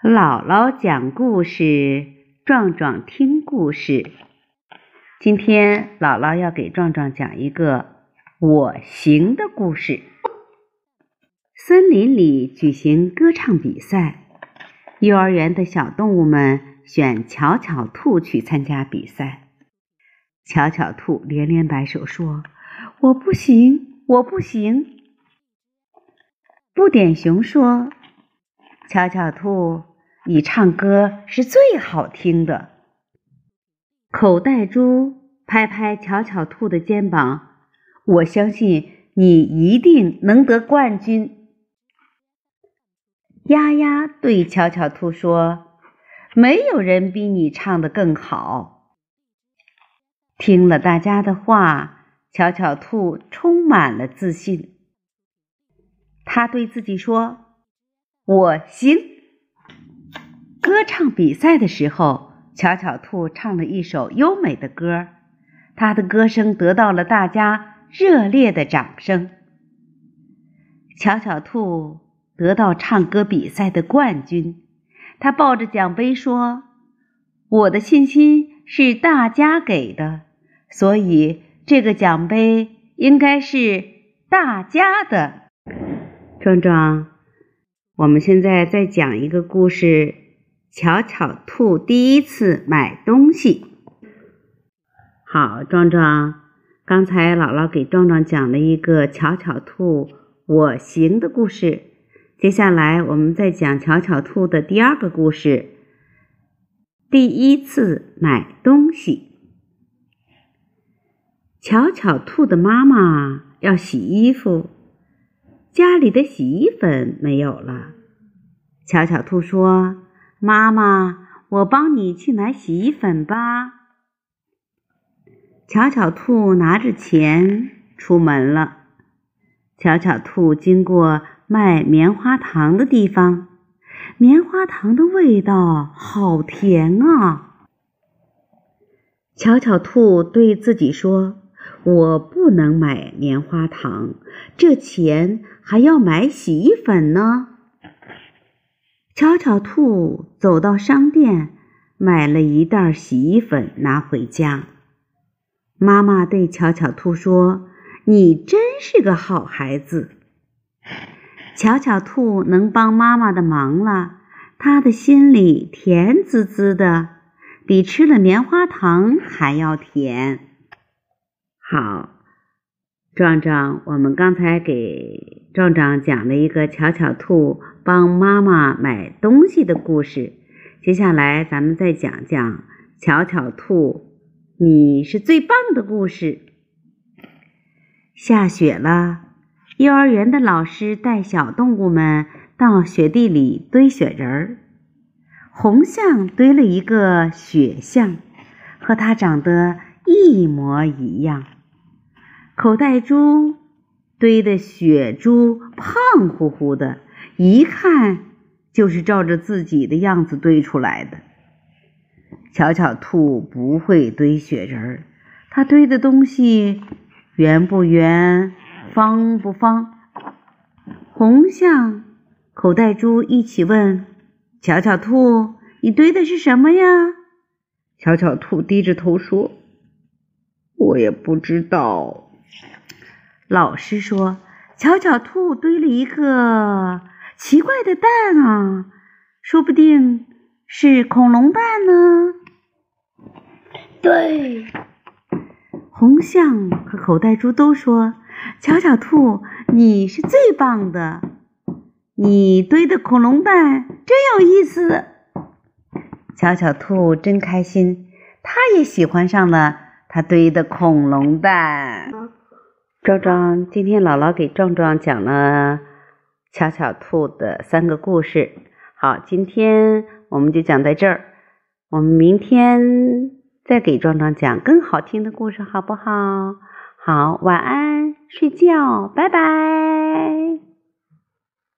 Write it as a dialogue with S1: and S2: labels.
S1: 姥姥讲故事，壮壮听故事。今天姥姥要给壮壮讲一个“我行”的故事。森林里举行歌唱比赛，幼儿园的小动物们选巧巧兔去参加比赛。巧巧兔连连摆手说：“我不行，我不行。”不点熊说：“巧巧兔。”你唱歌是最好听的。口袋猪拍拍巧巧兔的肩膀，我相信你一定能得冠军。丫丫对巧巧兔说：“没有人比你唱的更好。”听了大家的话，巧巧兔充满了自信。他对自己说：“我行。”歌唱比赛的时候，巧巧兔唱了一首优美的歌，它的歌声得到了大家热烈的掌声。巧巧兔得到唱歌比赛的冠军，他抱着奖杯说：“我的信心是大家给的，所以这个奖杯应该是大家的。”壮壮，我们现在再讲一个故事。巧巧兔第一次买东西。好，壮壮，刚才姥姥给壮壮讲了一个巧巧兔我行的故事。接下来我们再讲巧巧兔的第二个故事。第一次买东西。巧巧兔的妈妈要洗衣服，家里的洗衣粉没有了。巧巧兔说。妈妈，我帮你去买洗衣粉吧。巧巧兔拿着钱出门了。巧巧兔经过卖棉花糖的地方，棉花糖的味道好甜啊！巧巧兔对自己说：“我不能买棉花糖，这钱还要买洗衣粉呢。”巧巧兔走到商店，买了一袋洗衣粉拿回家。妈妈对巧巧兔说：“你真是个好孩子。”巧巧兔能帮妈妈的忙了，他的心里甜滋滋的，比吃了棉花糖还要甜。好，壮壮，我们刚才给壮壮讲了一个巧巧兔。帮妈妈买东西的故事，接下来咱们再讲讲巧巧兔，你是最棒的故事。下雪了，幼儿园的老师带小动物们到雪地里堆雪人儿。红象堆了一个雪象，和它长得一模一样。口袋猪堆的雪猪胖乎乎的。一看就是照着自己的样子堆出来的。巧巧兔不会堆雪人儿，它堆的东西圆不圆，方不方？红象、口袋猪一起问巧巧兔：“你堆的是什么呀？”巧巧兔低着头说：“我也不知道。”老师说：“巧巧兔堆了一个。”奇怪的蛋啊，说不定是恐龙蛋呢。
S2: 对，
S1: 红象和口袋猪都说：“巧巧兔，你是最棒的，你堆的恐龙蛋真有意思。”巧巧兔真开心，它也喜欢上了它堆的恐龙蛋。壮壮，今天姥姥给壮壮讲了。巧巧兔的三个故事，好，今天我们就讲到这儿，我们明天再给壮壮讲更好听的故事，好不好？好，晚安，睡觉，拜拜。